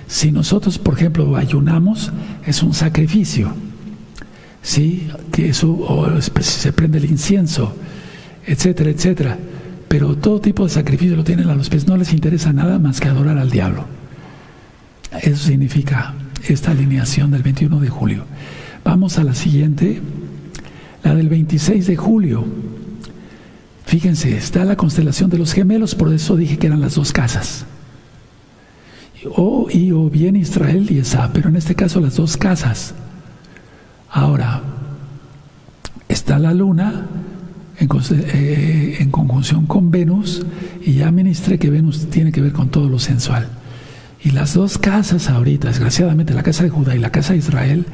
Si nosotros, por ejemplo, ayunamos, es un sacrificio, ¿sí? Que eso, o se prende el incienso, etcétera, etcétera. Pero todo tipo de sacrificio lo tienen a los pies, no les interesa nada más que adorar al diablo. Eso significa esta alineación del 21 de julio. Vamos a la siguiente, la del 26 de julio. Fíjense, está la constelación de los gemelos, por eso dije que eran las dos casas. O y o bien Israel y Esa, pero en este caso las dos casas. Ahora, está la luna en, eh, conjunción con Venus, y ya ministré que Venus tiene que ver con todo lo sensual. Y las dos casas ahorita, desgraciadamente, la casa de Judá y la casa de Israel,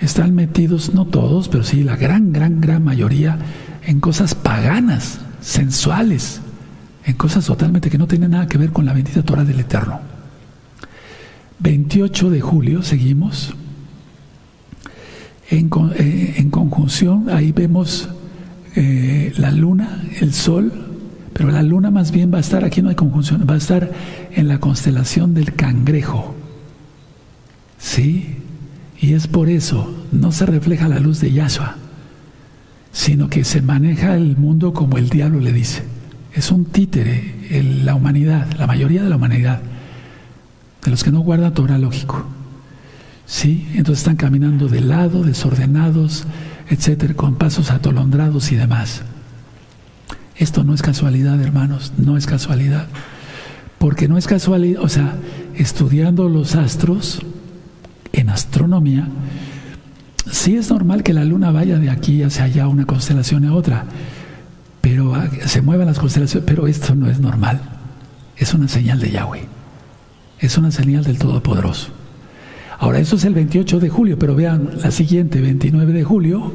están metidos, no todos, pero sí la gran, gran, gran mayoría, en cosas paganas, sensuales, en cosas totalmente que no tienen nada que ver con la bendita Torah del Eterno. 28 de julio, seguimos. En, eh, conjunción, ahí vemos eh, la luna, el sol, pero la luna más bien va a estar, aquí no hay conjunción, va a estar en la constelación del cangrejo. ¿Sí? Y es por eso, no se refleja la luz de Yahshua, sino que se maneja el mundo como el diablo le dice. Es un títere, la humanidad, la mayoría de la humanidad, de los que no guardan Torah lógico. ¿Sí? Entonces están caminando de lado, desordenados, etcétera, con pasos atolondrados y demás. Esto no es casualidad, hermanos, no es casualidad. Porque no es casualidad, o sea, estudiando los astros en astronomía, sí es normal que la luna vaya de aquí hacia allá, una constelación a otra, pero ah, se muevan las constelaciones, pero esto no es normal. Es una señal de Yahweh. Es una señal del Todopoderoso. Ahora, eso es el 28 de julio, pero vean la siguiente, 29 de julio,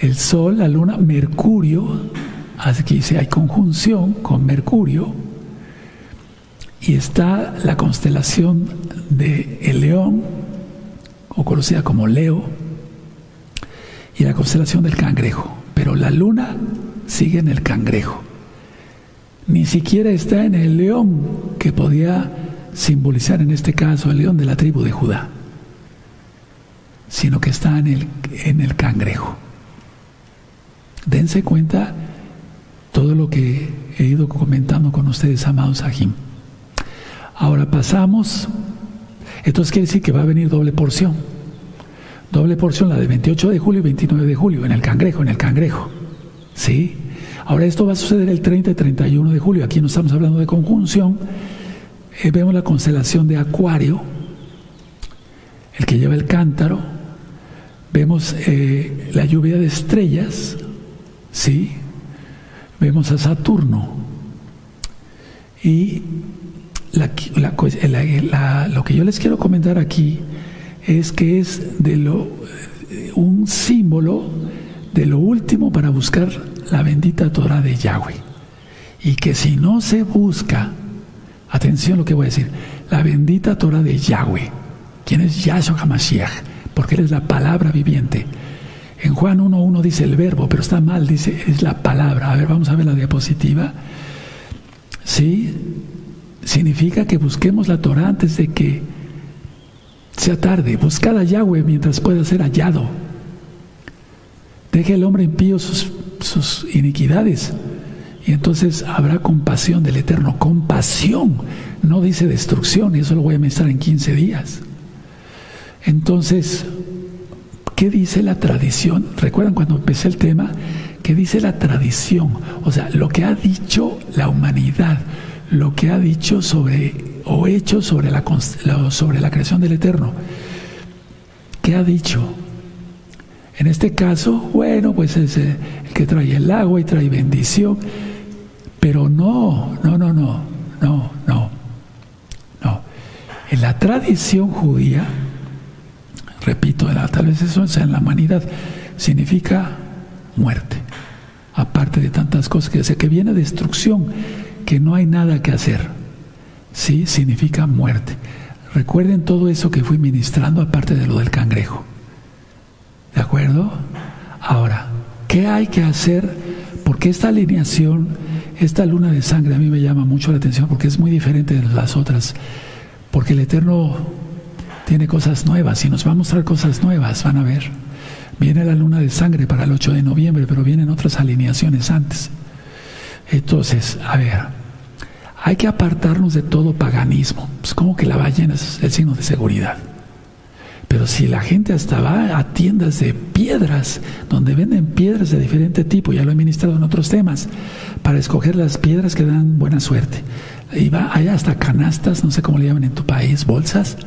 el Sol, la Luna, Mercurio, aquí dice hay conjunción con Mercurio, y está la constelación de el León, o conocida como Leo, y la constelación del Cangrejo. Pero la Luna sigue en el Cangrejo. Ni siquiera está en el León, que podía simbolizar en este caso el león de la tribu de Judá, sino que está en el, en el cangrejo. Dense cuenta todo lo que he ido comentando con ustedes, amados Ajim. Ahora pasamos, entonces quiere decir que va a venir doble porción. Doble porción, la de 28 de julio y 29 de julio, en el cangrejo, en el cangrejo. ¿Sí? Ahora esto va a suceder el 30 y 31 de julio. Aquí no estamos hablando de conjunción, eh, vemos la constelación de Acuario, el que lleva el cántaro, vemos eh, la lluvia de estrellas, ¿sí? Vemos a Saturno. Y lo que yo les quiero comentar aquí es que es lo, un símbolo de lo último para buscar la bendita Torah de Yahweh. Y que si no se busca Atención lo que voy a decir. La bendita Torah de Yahweh. ¿Quién es Yahshua HaMashiach? Porque Él es la palabra viviente. En Juan 1.1 dice el verbo, pero está mal, dice es la palabra. A ver, vamos a ver la diapositiva. Sí, significa que busquemos la Torah antes de que sea tarde. Buscad a Yahweh mientras pueda ser hallado. Deje el hombre impío sus, sus iniquidades y entonces habrá compasión del Eterno, compasión, no dice destrucción, y eso lo voy a mencionar en 15 días. Entonces, ¿qué dice la tradición? ¿Recuerdan cuando empecé el tema? ¿Qué dice la tradición? O sea, lo que ha dicho la humanidad, lo que ha dicho sobre o hecho sobre la, sobre la creación del Eterno. ¿Qué ha dicho? En este caso, bueno, pues es el que trae el agua y trae bendición. Pero no, no, no, no, no, no, no. En la tradición judía, repito, tal vez eso en la humanidad, significa muerte. Aparte de tantas cosas que dice que viene destrucción, que no hay nada que hacer. Sí, significa muerte. Recuerden todo eso que fui ministrando, aparte de lo del cangrejo. ¿De acuerdo? Ahora, ¿qué hay que hacer? Porque esta alineación esta luna de sangre a mí me llama mucho la atención porque es muy diferente de las otras, porque el Eterno tiene cosas nuevas y nos va a mostrar cosas nuevas, van a ver. Viene la luna de sangre para el 8 de noviembre, pero vienen otras alineaciones antes. Entonces, a ver, hay que apartarnos de todo paganismo. Pues como que la ballena es el signo de seguridad. Pero si la gente hasta va a tiendas de piedras, donde venden piedras de diferente tipo, ya lo he ministrado en otros temas, para escoger las piedras que dan buena suerte. Y va, hay hasta canastas, no sé cómo le llaman en tu país, bolsas,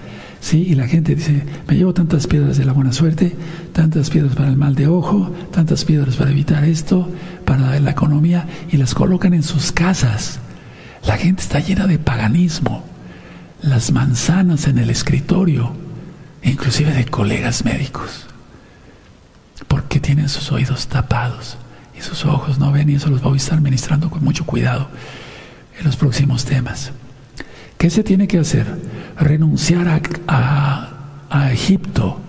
¿sí? Y la gente dice, me llevo tantas piedras de la buena suerte, tantas piedras para el mal de ojo, tantas piedras para evitar esto, para la economía, y las colocan en sus casas. La gente está llena de paganismo. Las manzanas en el escritorio, inclusive de colegas médicos, porque tienen sus oídos tapados y sus ojos no ven y eso los voy a estar ministrando con mucho cuidado en los próximos temas. ¿Qué se tiene que hacer? Renunciar a, Egipto,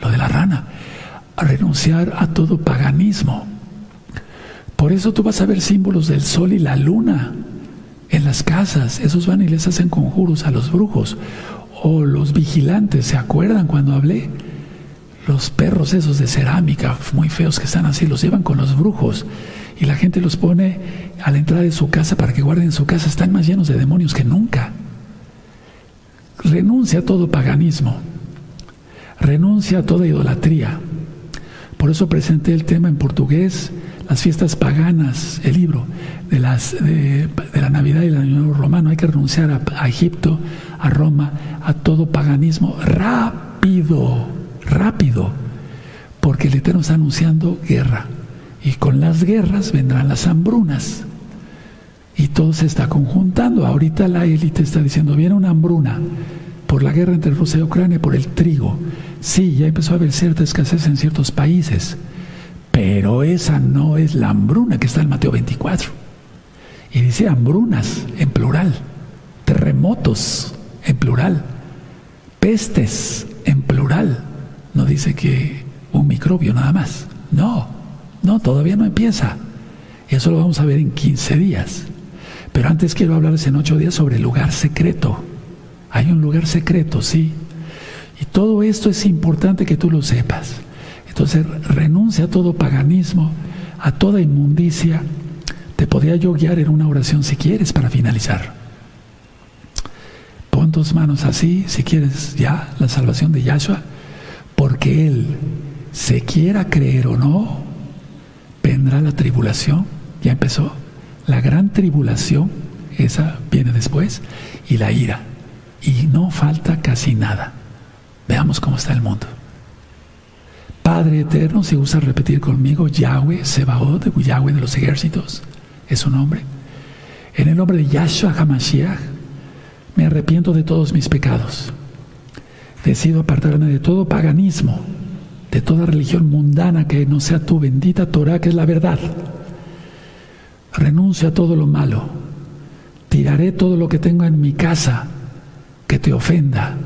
lo de la rana, renunciar a todo paganismo. Por eso tú vas a ver símbolos del sol y la luna en las casas. Esos van y les hacen conjuros a los brujos o los vigilantes, ¿se acuerdan cuando hablé? Los perros esos de cerámica, muy feos que están así, los llevan con los brujos y la gente los pone a la entrada de su casa para que guarden su casa, están más llenos de demonios que nunca. renuncia a todo paganismo, renuncia a toda idolatría. Por eso presenté el tema en portugués, las fiestas paganas, el libro de, las, de, la Navidad y el Año Romano. Hay que renunciar a, a Egipto, a Roma, a todo paganismo rápido, rápido, porque el Eterno está anunciando guerra. Y con las guerras vendrán las hambrunas. Y todo se está conjuntando. Ahorita la élite está diciendo, viene una hambruna por la guerra entre Rusia y Ucrania, por el trigo. Sí, ya empezó a haber cierta escasez en ciertos países, pero esa no es la hambruna que está en Mateo 24. Y dice hambrunas en plural, terremotos en plural, pestes en plural. No dice que un microbio nada más. No, no, todavía no empieza. Eso lo vamos a ver en 15 días. Pero antes quiero hablarles en ocho días sobre el lugar secreto. Hay un lugar secreto, sí. Y todo esto es importante que tú lo sepas. Entonces renuncia a todo paganismo, a toda inmundicia. Te podría yo guiar en una oración si quieres para finalizar. Pon tus manos así, si quieres ya la salvación de Yahshua, porque Él, se quiera creer o no, vendrá la tribulación. Ya empezó la gran tribulación, esa viene después, y la ira. Y no falta casi nada. Veamos cómo está el mundo. Padre eterno, si gusta repetir conmigo, Yahweh, Sebaot, Yahweh de los ejércitos, es su nombre. En el nombre de Yahshua HaMashiach, me arrepiento de todos mis pecados. Decido apartarme de todo paganismo, de toda religión mundana que no sea tu bendita Torah, que es la verdad renuncio a todo lo malo, tiraré todo lo que tengo en mi casa que te ofenda,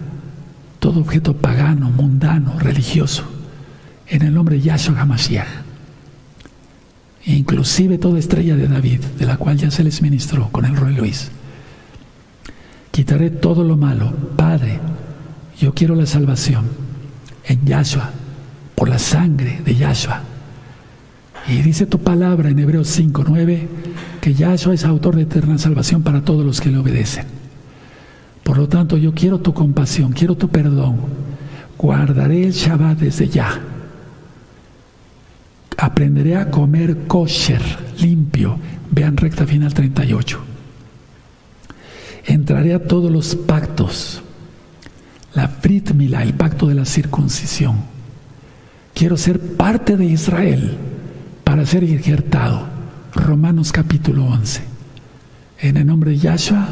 todo objeto pagano, mundano, religioso, en el nombre de Yahshua HaMashiach. Inclusive toda estrella de David, de la cual ya se les ministró con el rey Luis. Quitaré todo lo malo. Padre, yo quiero la salvación en Yahshua, por la sangre de Yahshua y dice tu palabra en Hebreos 5:9 que Yahshua es autor de eterna salvación para todos los que le obedecen. Por lo tanto, yo quiero tu compasión, quiero tu perdón. Guardaré el Shabbat desde ya. Aprenderé a comer kosher, limpio. Vean recta final 38. Entraré a todos los pactos. La Fritmila, el pacto de la circuncisión. Quiero ser parte de Israel para ser injertado. Romanos capítulo 11. En el nombre de Yahshua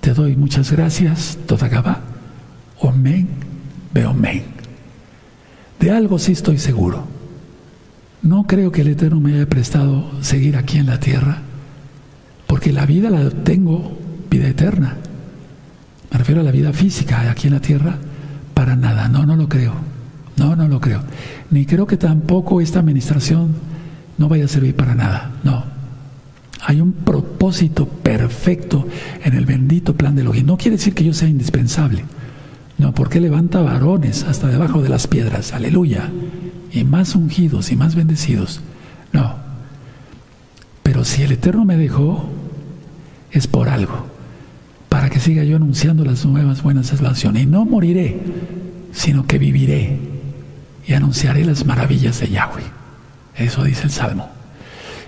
te doy muchas gracias, toda Gabá. Omen, Beomen. De algo sí estoy seguro. No creo que el Eterno me haya prestado seguir aquí en la tierra, porque la vida la tengo, vida eterna. Me refiero a la vida física aquí en la tierra, para nada. No, no lo creo. No, no lo creo. Ni creo que tampoco esta administración no vaya a servir para nada. No. Hay un propósito perfecto en el bendito plan de Elohim. No quiere decir que yo sea indispensable. No, porque levanta varones hasta debajo de las piedras. Aleluya. Y más ungidos y más bendecidos. No. Pero si el Eterno me dejó, es por algo. Para que siga yo anunciando las nuevas buenas salvaciones. Y no moriré, sino que viviré. Y anunciaré las maravillas de Yahweh. Eso dice el Salmo.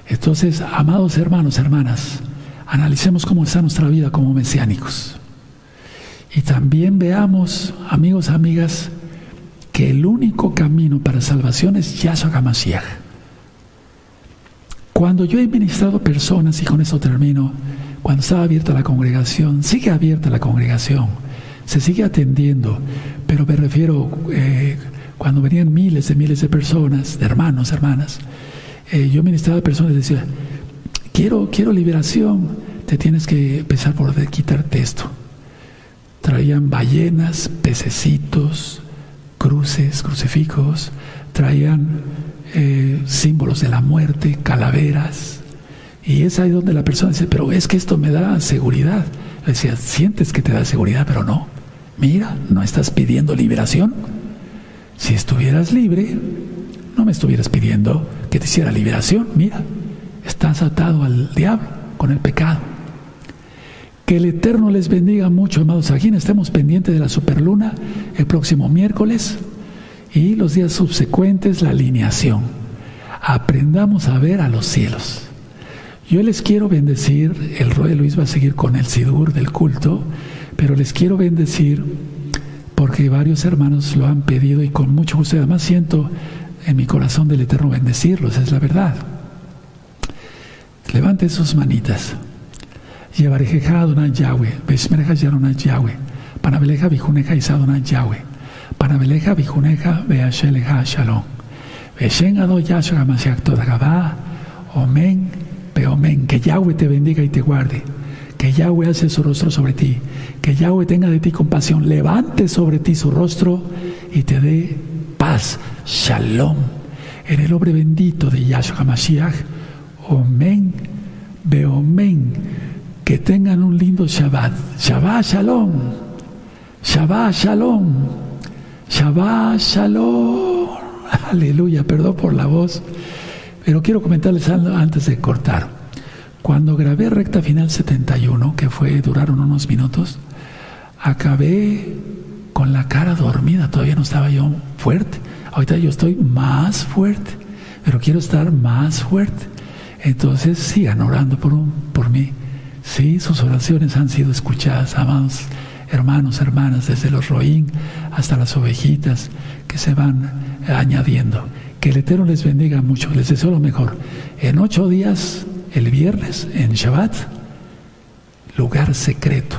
Entonces, amados hermanos, hermanas, analicemos cómo está nuestra vida como mesiánicos. Y también veamos, amigos, amigas, que el único camino para salvación es Yahshua HaMashiach. Cuando yo he ministrado personas, y con eso termino, cuando estaba abierta la congregación, sigue abierta la congregación, se sigue atendiendo, pero me refiero eh, cuando venían miles de miles de personas, de hermanos, hermanas, eh, yo ministraba a personas y decía, quiero, quiero liberación, te tienes que empezar por quitarte esto. Traían ballenas, pececitos, cruces, crucifijos, traían eh, símbolos de la muerte, calaveras. Y es ahí donde la persona dice, pero es que esto me da seguridad. Le decía, sientes que te da seguridad, pero no. Mira, no estás pidiendo liberación si estuvieras libre, no me estuvieras pidiendo que te hiciera liberación. Mira, estás atado al diablo con el pecado. Que el Eterno les bendiga mucho, amados. Aquí estemos pendientes de la superluna el próximo miércoles y los días subsecuentes la alineación. Aprendamos a ver a los cielos. Yo les quiero bendecir, el Rey Luis va a seguir con el Sidur del culto, pero les quiero bendecir porque varios hermanos lo han pedido y con mucho gusto, además siento en mi corazón del Eterno bendecirlos, es la verdad. Levante sus manitas. Llevarejeja Adonai Yahweh, Beshmereja Yaronai Yahweh, Panabeleja Bijuneja Isadonai Yahweh, Panabeleja Bijuneja Beasheleja Shalom, Beshen Ado Yahshua Mashiach Todagabá, Omen, Beomen, que Yahweh te bendiga y te guarde, que Yahweh hace su rostro sobre ti, que Yahweh tenga de ti compasión, levante sobre ti su rostro y te dé paz, Shalom, en el nombre bendito de Yahshua Mashiach, Omen, Beomen, que tengan un lindo Shabbat. Shabbat Shalom. Shabbat Shalom. Shabbat Shalom. Aleluya, perdón por la voz. Pero quiero comentarles algo antes de cortar. Cuando grabé Recta Final 71, que fue, duraron unos minutos, acabé con la cara dormida. Todavía no estaba yo fuerte. Ahorita yo estoy más fuerte, pero quiero estar más fuerte. Entonces sigan orando por, por mí. Sí, sus oraciones han sido escuchadas, amados hermanos, hermanas, desde los roín hasta las ovejitas que se van añadiendo. Que el Eterno les bendiga mucho, les deseo lo mejor. En ocho días, el viernes, en Shabbat, lugar secreto.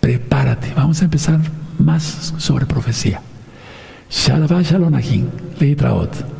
Prepárate, vamos a empezar más sobre profecía. Shalom Shalom Lehitraot.